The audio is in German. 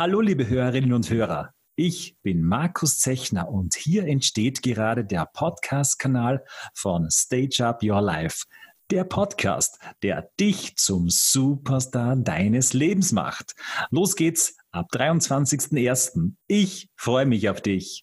Hallo liebe Hörerinnen und Hörer. Ich bin Markus Zechner und hier entsteht gerade der Podcast-Kanal von Stage Up Your Life. Der Podcast, der dich zum Superstar deines Lebens macht. Los geht's ab 23.01. Ich freue mich auf dich.